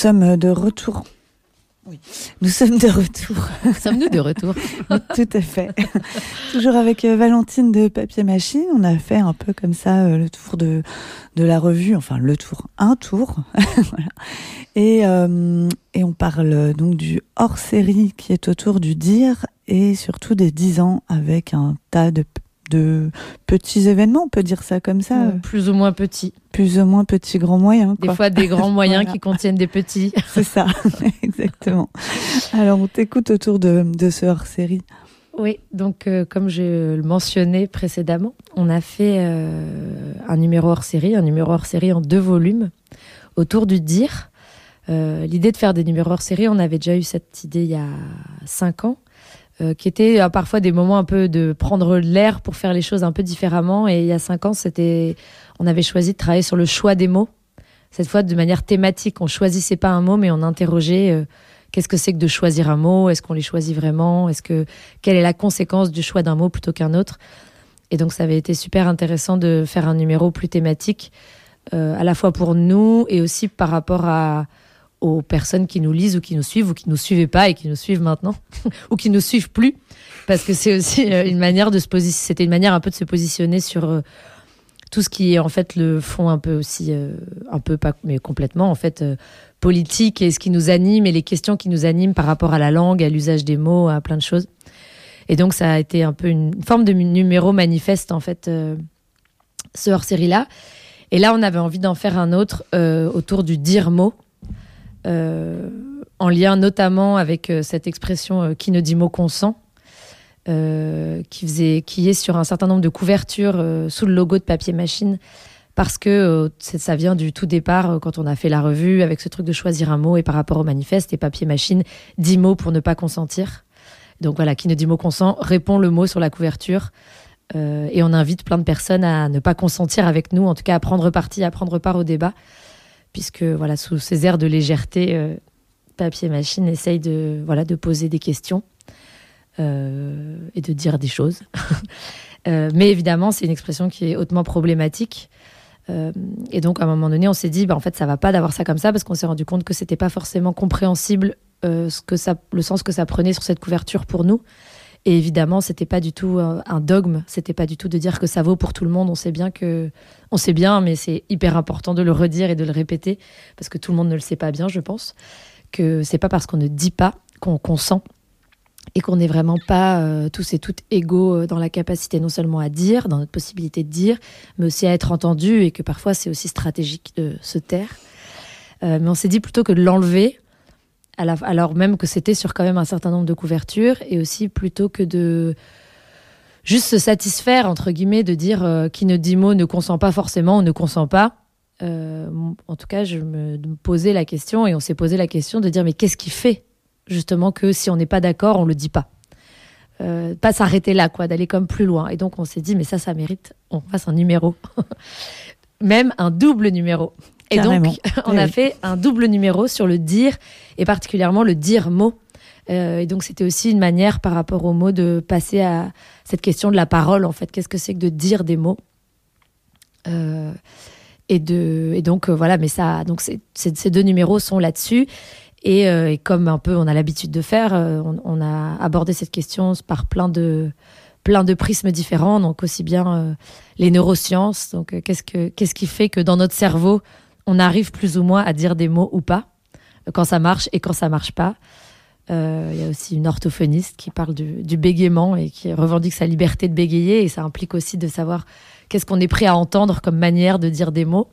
Sommes de retour. Oui. Nous sommes de retour. Sommes-nous de retour Tout à fait. Toujours avec euh, Valentine de Papier Machine. On a fait un peu comme ça euh, le tour de, de la revue, enfin le tour, un tour. voilà. et, euh, et on parle donc du hors-série qui est autour du dire et surtout des 10 ans avec un tas de de petits événements, on peut dire ça comme ça. plus ou moins petits. Plus ou moins petits, grands moyens. Des fois des grands moyens qui contiennent des petits. C'est ça, exactement. Alors on t'écoute autour de, de ce hors-série. Oui, donc euh, comme je le mentionnais précédemment, on a fait euh, un numéro hors série, un numéro hors série en deux volumes autour du dire. Euh, l'idée de faire des numéros hors série, on avait déjà eu cette idée il y a cinq ans. Euh, qui était euh, parfois des moments un peu de prendre l'air pour faire les choses un peu différemment. Et il y a cinq ans, c'était, on avait choisi de travailler sur le choix des mots. Cette fois, de manière thématique, on choisissait pas un mot, mais on interrogeait euh, qu'est-ce que c'est que de choisir un mot? Est-ce qu'on les choisit vraiment? Est-ce que quelle est la conséquence du choix d'un mot plutôt qu'un autre? Et donc, ça avait été super intéressant de faire un numéro plus thématique, à la fois pour nous et aussi par rapport à aux personnes qui nous lisent ou qui nous suivent ou qui nous suivaient pas et qui nous suivent maintenant ou qui nous suivent plus. Parce que c'est aussi euh, une manière de se positionner c'était une manière un peu de se positionner sur euh, tout ce qui est en fait le fond un peu aussi euh, un peu pas mais complètement en fait politique et ce qui nous anime et les questions qui nous animent par rapport à la langue à l'usage des mots à plein de choses. Et donc ça a été un peu une forme de numéro manifeste en fait ce hors série là et là on avait envie d'en faire un autre autour du dire mot en lien notamment avec euh, cette expression euh, qui ne dit mot consent. qui, faisait, qui est sur un certain nombre de couvertures sous le logo de papier machine parce que ça vient du tout départ quand on a fait la revue avec ce truc de choisir un mot et par rapport au manifeste et papier machine, 10 mots pour ne pas consentir. Donc voilà, qui ne dit mot consent répond le mot sur la couverture et on invite plein de personnes à ne pas consentir avec nous, en tout cas à prendre parti, à prendre part au débat puisque voilà, sous ces airs de légèreté, euh, papier machine essaye de, voilà, de poser des questions euh, et de dire des choses. Euh, mais évidemment, c'est une expression qui est hautement problématique. et donc, à un moment donné, on s'est dit, bah, en fait, ça va pas d'avoir ça comme ça, parce qu'on s'est rendu compte que c'était pas forcément compréhensible ce que ça, le sens que ça prenait sur cette couverture pour nous. Et évidemment, c'était pas du tout un dogme, c'était pas du tout de dire que ça vaut pour tout le monde. On sait bien que, on sait bien, mais c'est hyper important de le redire et de le répéter parce que tout le monde ne le sait pas bien, je pense. Que c'est pas parce qu'on ne dit pas qu'on consent et qu'on n'est vraiment pas euh, tous et toutes égaux euh, dans la capacité non seulement à dire, dans notre possibilité de dire, mais aussi à être entendu et que parfois c'est aussi stratégique de se taire. Euh, mais on s'est dit plutôt que de l'enlever, alors même que c'était sur quand même un certain nombre de couvertures, et aussi plutôt que de juste se satisfaire, entre guillemets, de dire euh, qui ne dit mot ne consent pas forcément ou ne consent pas. Euh, en tout cas, je me, posais la question, et on s'est posé la question de dire mais qu'est-ce qui fait justement que si on n'est pas d'accord, on le dit pas? Euh, pas s'arrêter là, quoi, d'aller comme plus loin. Et donc on s'est dit, mais ça, ça mérite, on fasse un numéro, même un double numéro. Et donc, on a fait un double numéro sur le dire, et particulièrement le dire mot. Euh, et donc, c'était aussi une manière par rapport au mot de passer à cette question de la parole, en fait. Qu'est-ce que c'est que de dire des mots? Euh, et, de, et donc, euh, voilà, mais ça, donc ces deux numéros sont là-dessus. Et, et, comme un peu on a l'habitude de faire, on, on, a abordé cette question par plein de, plein de prismes différents, donc aussi bien les neurosciences, donc qu'est-ce, que, qu'est-ce qui fait que dans notre cerveau, on arrive plus ou moins à dire des mots ou pas, quand ça marche et quand ça marche pas. Euh, il y a aussi une orthophoniste qui parle du, bégaiement et qui revendique sa liberté de bégayer. Et ça implique aussi de savoir qu'est-ce qu'on est prêt à entendre comme manière de dire des mots.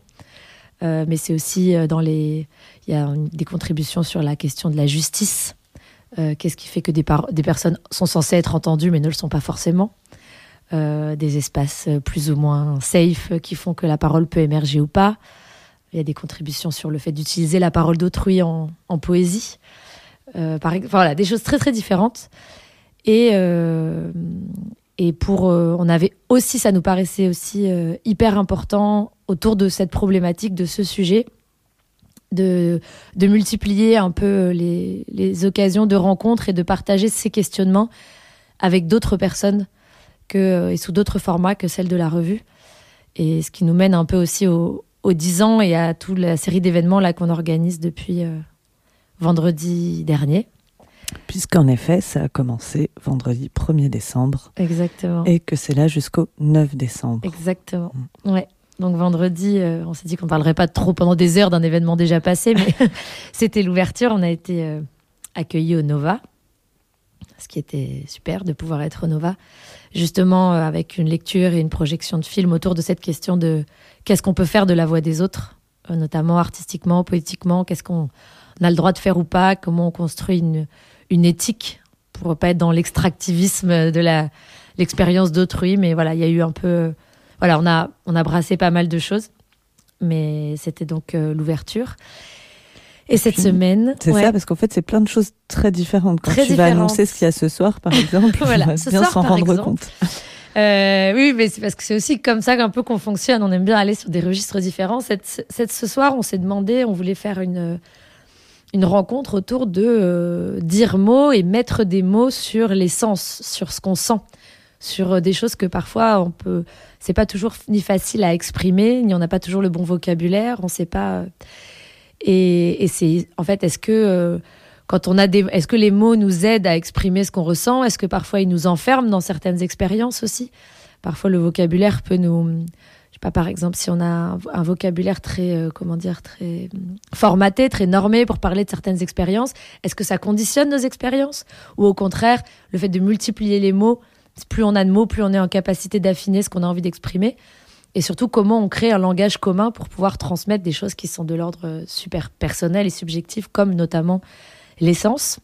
Euh, mais c'est aussi euh, dans les. Il y a des contributions sur la question de la justice. qu'est-ce qui fait que des, des, personnes sont censées être entendues mais ne le sont pas forcément? Des espaces plus ou moins safe qui font que la parole peut émerger ou pas. Il y a des contributions sur le fait d'utiliser la parole d'autrui en, poésie. Euh, par, voilà, des choses très très différentes. Et, euh, et pour, euh, on avait aussi, ça nous paraissait aussi hyper important autour de cette problématique, de ce sujet, de, de multiplier un peu les, les, occasions de rencontres et de partager ces questionnements avec d'autres personnes que, et sous d'autres formats que celles de la revue. Et ce qui nous mène un peu aussi au, aux 10 ans et à toute la série d'événements là qu'on organise depuis vendredi dernier. Puisqu'en effet, ça a commencé vendredi 1er décembre. Exactement. Et que c'est là jusqu'au 9 décembre. Exactement. Mm. Ouais. Donc vendredi, euh, on s'est dit qu'on ne parlerait pas trop pendant des heures d'un événement déjà passé, mais c'était l'ouverture. On a été euh, accueillis au Nova, ce qui était super de pouvoir être Nova, justement euh, avec une lecture et une projection de film autour de cette question de qu'est-ce qu'on peut faire de la voix des autres, notamment artistiquement, politiquement, qu'est-ce qu'on a le droit de faire ou pas, comment on construit une, une éthique pour pas être dans l'extractivisme de l'expérience d'autrui. Mais voilà, il y a eu un peu, voilà, on a on a brassé pas mal de choses, mais c'était donc euh, l'ouverture. Et, cette semaine, c'est ça, parce qu'en fait, c'est plein de choses très différentes. Quand tu vas annoncer ce qu'il y a ce soir, par exemple, voilà, on va bien s'en rendre compte. Euh, oui, mais c'est parce que c'est aussi comme ça qu'un peu qu'on fonctionne. On aime bien aller sur des registres différents. Cette, cette ce soir, on s'est demandé, on voulait faire une une rencontre autour de euh, dire mots et mettre des mots sur les sens, sur ce qu'on sent, sur euh, des choses que parfois on peut. C'est pas toujours ni facile à exprimer, ni on n'a pas toujours le bon vocabulaire, on sait pas. Euh, et, c'est en fait, est-ce que quand on a des, est-ce que les mots nous aident à exprimer ce qu'on ressent? Est-ce que parfois ils nous enferment dans certaines expériences aussi? Parfois le vocabulaire peut nous pas, par exemple, si on a un, vocabulaire très, euh, comment dire, très hum, formaté, très normé pour parler de certaines expériences, est-ce que ça conditionne nos expériences? Ou au contraire, le fait de multiplier les mots, plus on a de mots, plus on est en capacité d'affiner ce qu'on a envie d'exprimer Et surtout, comment on crée un langage commun pour pouvoir transmettre des choses qui sont de l'ordre euh, super personnel et subjectif, comme notamment l'essence.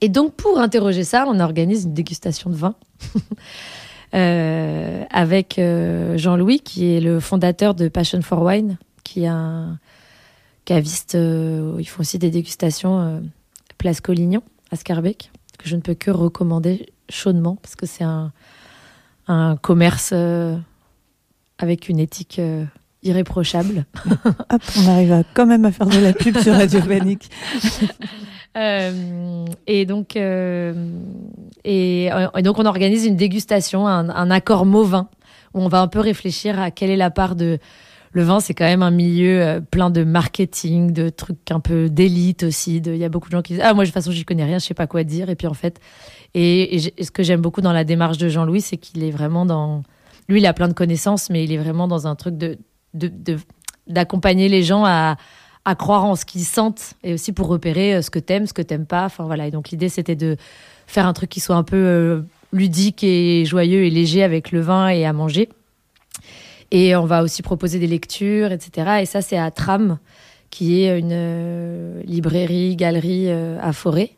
Et donc, pour interroger ça, on organise une dégustation de vin. Euh, avec euh, Jean-Louis, qui est le fondateur de Passion for Wine, qui est un caviste. Ils font aussi des dégustations Place Collignon, à Scarbeck, que je ne peux que recommander chaudement, parce que c'est un commerce avec une éthique irréprochable. Hop, on arrive quand même à faire de la pub sur Radio Panique. Euh, et donc, euh, et, donc, on organise une dégustation, un, accord mot-vin, où on va un peu réfléchir à quelle est la part de. Le vin, c'est quand même un milieu euh, plein de marketing, de trucs un peu d'élite aussi. Il y a beaucoup de gens qui disent Ah, moi, de toute façon, j'y connais rien, je sais pas quoi dire. Et puis, en fait, et, ce que j'aime beaucoup dans la démarche de Jean-Louis, c'est qu'il est vraiment dans. Lui, il a plein de connaissances, mais il est vraiment dans un truc de d'accompagner les gens à, à croire en ce qu'ils sentent et aussi pour repérer euh, ce que t'aimes, ce que t'aimes pas. Enfin voilà. Et donc l'idée c'était de faire un truc qui soit un peu euh, ludique et joyeux et léger avec le vin et à manger. Et on va aussi proposer des lectures, etc. Et ça c'est à Tram, qui est une euh, librairie, galerie à Forêt,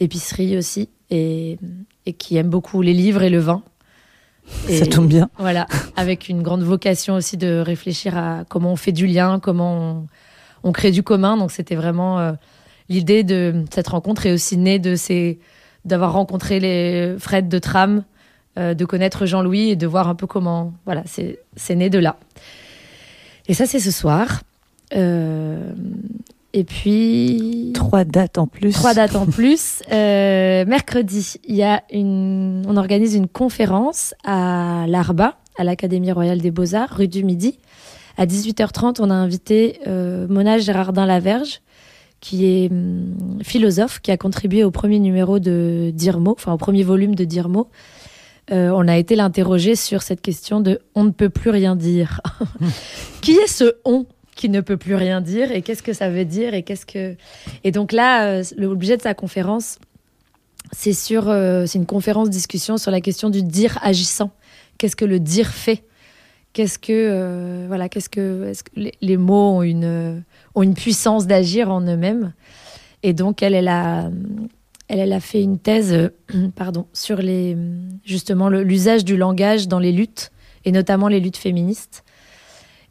épicerie aussi, et, et qui aime beaucoup les livres et le vin. Ça tombe bien. Voilà, avec une grande vocation aussi de réfléchir à comment on fait du lien, comment on, on crée du commun. Donc c'était vraiment euh, l'idée de cette rencontre est aussi née de ces d'avoir rencontré les Fred de Tram, euh, de connaître Jean-Louis et de voir un peu comment voilà c'est né de là. Et ça c'est ce soir. Euh, et puis trois dates en plus. Trois dates en plus. mercredi, il y a une, on organise une conférence à l'Arba, à l'Académie royale des beaux arts, rue du Midi, à 18h30, on a invité euh, Mona Gérardin-Laverge, qui est hum, philosophe, qui a contribué au premier numéro de Dirmo, enfin au premier volume de Dirmo. Euh, on a été l'interroger sur cette question de on ne peut plus rien dire. qui est ce on? Qui ne peut plus rien dire et qu'est-ce que ça veut dire et qu'est-ce que et donc là euh, l'objet de sa conférence c'est sur c'est une conférence discussion sur la question du dire agissant. Qu'est-ce que le dire fait? Qu'est-ce que, euh, voilà, qu'est-ce que, est-ce que les, mots ont une, ont une puissance d'agir en eux-mêmes? Et donc, elle, elle a, elle, elle a fait une thèse, euh, pardon, sur les, justement l'usage du langage dans les luttes, et notamment les luttes féministes.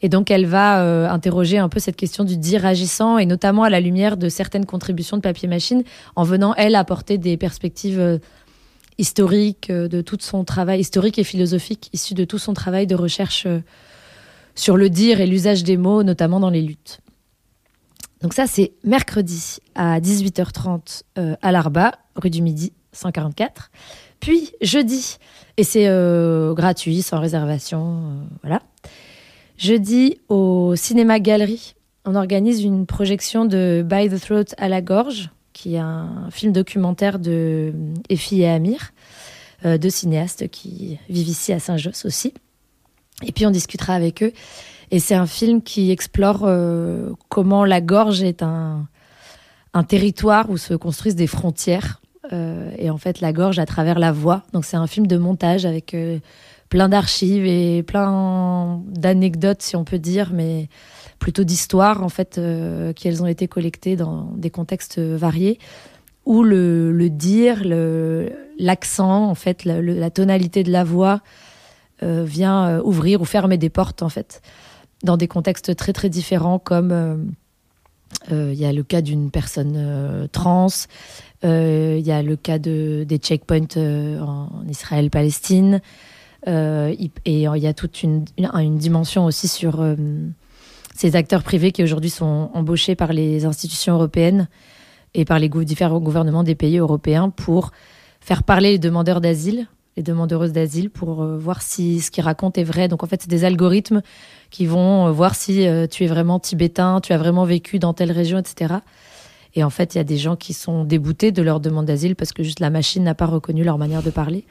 Et donc, elle va euh, interroger un peu cette question du dire agissant, et notamment à la lumière de certaines contributions de papier-machine, en venant, elle, apporter des perspectives historique euh, de tout son travail historique et philosophique issu de tout son travail de recherche euh, sur le dire et l'usage des mots, notamment dans les luttes. Donc ça, c'est mercredi à 18h30 euh, à l'Arba, rue du Midi, 144. Puis jeudi, et c'est gratuit, sans réservation, voilà. Jeudi, au Cinéma Galerie, on organise une projection de By the Throat à la gorge, qui est un film documentaire de Effie et Amir, euh, deux cinéastes qui vivent ici à Saint-Josse aussi. Et puis on discutera avec eux. Et c'est un film qui explore euh, comment la gorge est un, territoire où se construisent des frontières. Euh, et en fait, la gorge à travers la voix. Donc c'est un film de montage avec plein d'archives et plein d'anecdotes, si on peut dire, mais plutôt d'histoires en fait euh, qui elles ont été collectées dans des contextes variés où le, dire, l'accent en fait, la, tonalité de la voix euh, vient euh, ouvrir ou fermer des portes en fait dans des contextes très très différents comme il y a le cas d'une personne trans, il y a le cas de, des checkpoints en Israël-Palestine, et il y a toute une, dimension aussi sur ces acteurs privés qui aujourd'hui sont embauchés par les institutions européennes et par les différents gouvernements des pays européens pour faire parler les demandeurs d'asile, les demandeuses d'asile, pour euh, voir si ce qu'ils racontent est vrai. Donc en fait, c'est des algorithmes qui vont euh, voir si euh, tu es vraiment tibétain, tu as vraiment vécu dans telle région, etc. Et en fait, il y a des gens qui sont déboutés de leur demande d'asile parce que juste la machine n'a pas reconnu leur manière de parler.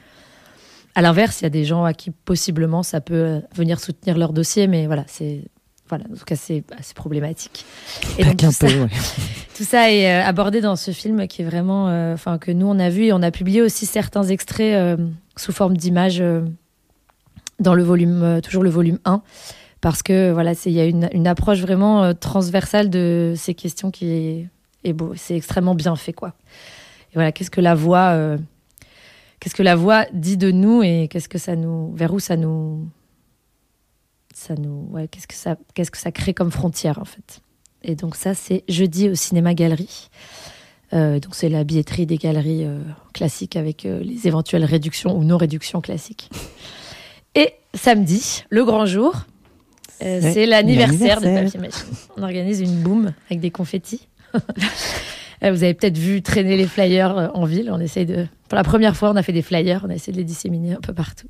À l'inverse, il y a des gens à qui possiblement ça peut venir soutenir leur dossier, mais voilà, c'est voilà, en tout cas, c'est assez problématique. Et donc, tout, ça, tout, ça, est euh, abordé dans ce film qui est vraiment, euh, enfin, que nous on a vu et on a publié aussi certains extraits euh, sous forme d'images dans le volume, toujours le volume 1, parce que voilà, il y a une, une, approche vraiment transversale de ces questions qui est, est beau, c'est extrêmement bien fait, quoi. Et voilà, qu'est-ce que la voix, qu'est-ce que la voix dit de nous et qu'est-ce que ça nous, vers où ça nous ça nous, ouais, qu'est-ce que ça, qu'est-ce que ça crée comme frontière en fait. Et donc ça, c'est jeudi au cinéma galerie. Euh, donc c'est la billetterie des galeries euh, classiques avec euh, les éventuelles réductions ou non réductions classiques. Et samedi, le grand jour, c'est l'anniversaire de Papier Machine. On organise une boum avec des confettis. Vous avez peut-être vu traîner les flyers en ville. On essaye de, pour la première fois, on a fait des flyers. On a essayé de les disséminer un peu partout.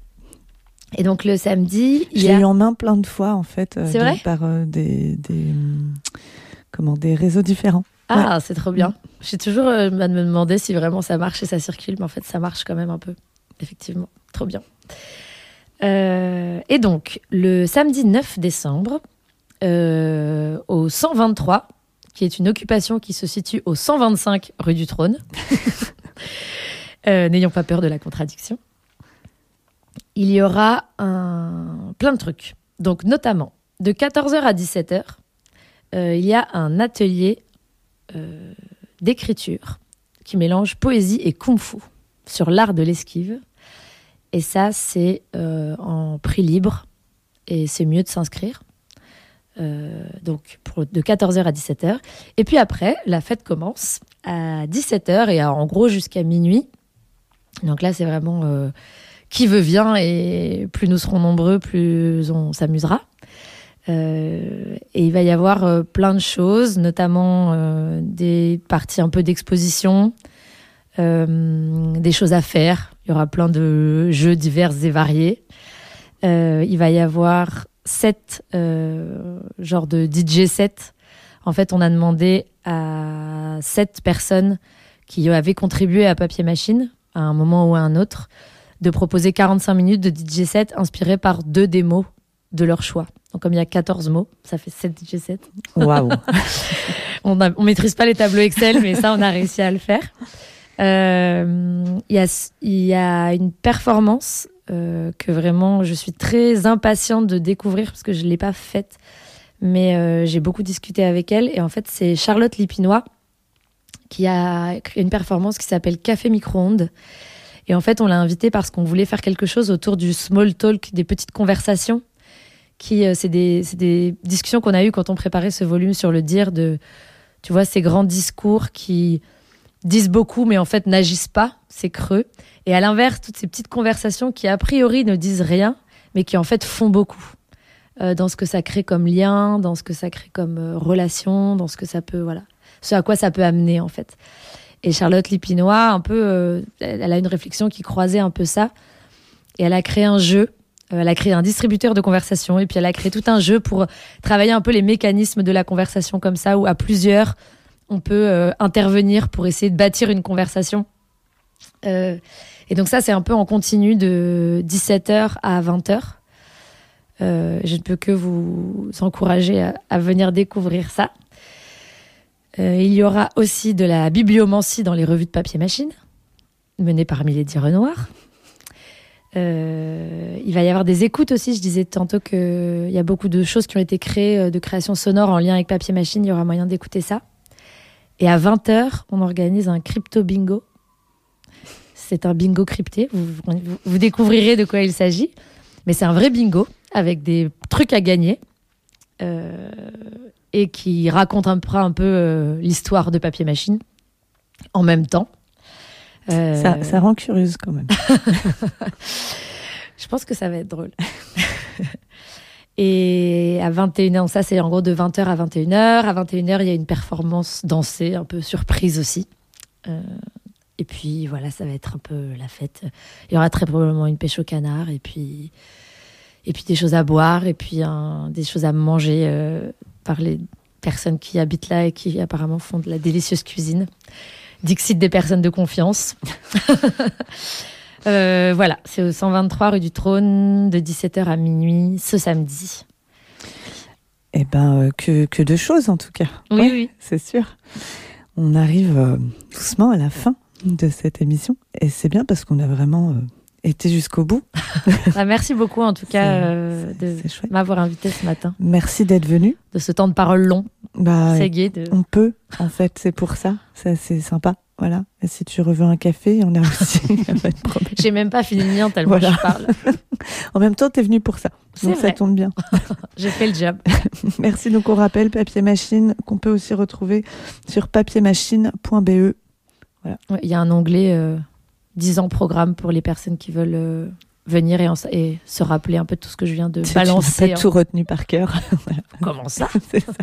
Et donc le samedi, il j'ai eu en main plein de fois en fait, euh, vrai par euh, des, des, comment des réseaux différents. Ah, c'est trop bien. J'ai toujours euh, me demandé si vraiment ça marche et ça circule, mais en fait ça marche quand même un peu. Effectivement, trop bien. et donc le samedi 9 décembre, au 123, qui est une occupation qui se situe au 125 rue du Trône. N'ayons pas peur de la contradiction il y aura un... plein de trucs. Donc, notamment, de 14h à 17h, euh, il y a un atelier euh, d'écriture qui mélange poésie et kung-fu sur l'art de l'esquive. Et ça, c'est euh, en prix libre et c'est mieux de s'inscrire. Donc, pour, de 14h à 17h. Et puis après, la fête commence à 17h et en gros jusqu'à minuit. Donc là, c'est vraiment qui veut vient et plus nous serons nombreux, plus on s'amusera. Euh, et il va y avoir euh, plein de choses, notamment euh, des parties un peu d'exposition, des choses à faire. Il y aura plein de jeux divers et variés. il va y avoir sept genres de DJ sets. En fait, on a demandé à sept personnes qui avaient contribué à Papier Machine à un moment ou à un autre de proposer 45 minutes de DJ set inspirés par deux démos de leur choix. Donc comme il y a 14 mots, ça fait 7 DJ sets. Waouh On ne maîtrise pas les tableaux Excel, mais ça, on a réussi à le faire. Euh, il y, a, y a une performance euh, que vraiment je suis très impatiente de découvrir parce que je ne l'ai pas faite. Mais euh, j'ai beaucoup discuté avec elle. Et en fait, c'est Charlotte Lipinois qui a créé une performance qui s'appelle Café micro-ondes et en fait, on l'a invité parce qu'on voulait faire quelque chose autour du small talk, des petites conversations. Qui, euh, c'est des, des, discussions qu'on a eues quand on préparait ce volume sur le dire de, tu vois, ces grands discours qui disent beaucoup, mais en fait n'agissent pas, c'est creux. Et à l'inverse, toutes ces petites conversations qui, a priori, ne disent rien, mais qui en fait font beaucoup. Euh, dans ce que ça crée comme lien, dans ce que ça crée comme euh, relation, dans ce que ça peut, voilà, ce à quoi ça peut amener en fait. Et Charlotte Lipinois, un peu, euh, elle a une réflexion qui croisait un peu ça. Et elle a créé un jeu elle a créé un distributeur de conversation et puis elle a créé tout un jeu pour travailler un peu les mécanismes de la conversation comme ça, où à plusieurs, on peut intervenir pour essayer de bâtir une conversation. et donc ça, c'est un peu en continu de 17h à 20h. je ne peux que vous encourager à venir découvrir ça. Euh, il y aura aussi de la bibliomancie dans les revues de papier machine, menée par Milady Renoir. Euh, il va y avoir des écoutes aussi. Je disais tantôt qu'il y a beaucoup de choses qui ont été créées euh, de création sonore en lien avec papier machine. Il y aura moyen d'écouter ça. Et à 20h, on organise un crypto bingo. C'est un bingo crypté. Vous, découvrirez de quoi il s'agit. Mais c'est un vrai bingo avec des trucs à gagner. Euh, et qui raconte un peu, un peu euh, l'histoire de papier machine en même temps. Euh, ça, ça, rend curieuse quand même. Je pense que ça va être drôle. et à 21h, ça c'est en gros de 20h à 21h. À 21h, il y a une performance dansée, un peu surprise aussi. Euh, et puis voilà, ça va être un peu la fête. Il y aura très probablement une pêche au canard et puis, et puis des choses à boire et puis des choses à manger par les personnes qui habitent là et qui apparemment font de la délicieuse cuisine. Dixit des personnes de confiance. Euh, voilà, c'est au 123 rue du Trône de 17h à minuit ce samedi. Eh ben, euh, que, que de choses en tout cas. Oui, oui. C'est sûr. On arrive euh, doucement à la fin de cette émission et c'est bien parce qu'on a vraiment été jusqu'au bout. Bah, merci beaucoup en tout cas euh, de m'avoir invité ce matin. Merci d'être venu. De ce temps de parole long. Bah, c'est gai. On peut, en fait, c'est pour ça. Ça, c'est sympa. Voilà. Et si tu reveux un café, on a aussi. J'ai même pas fini le mien tellement je parle. en même temps, tu es venu pour ça. Donc ça tombe bien. J'ai fait le job. Merci. Donc on rappelle Papier Machine qu'on peut aussi retrouver sur papiermachine.be. Voilà. Il y a un onglet. Euh, 10 ans programme pour les personnes qui veulent euh, venir et, et, se rappeler un peu de tout ce que je viens de balancer. Tu pas tout retenu par cœur. Comment ça? C'est ça.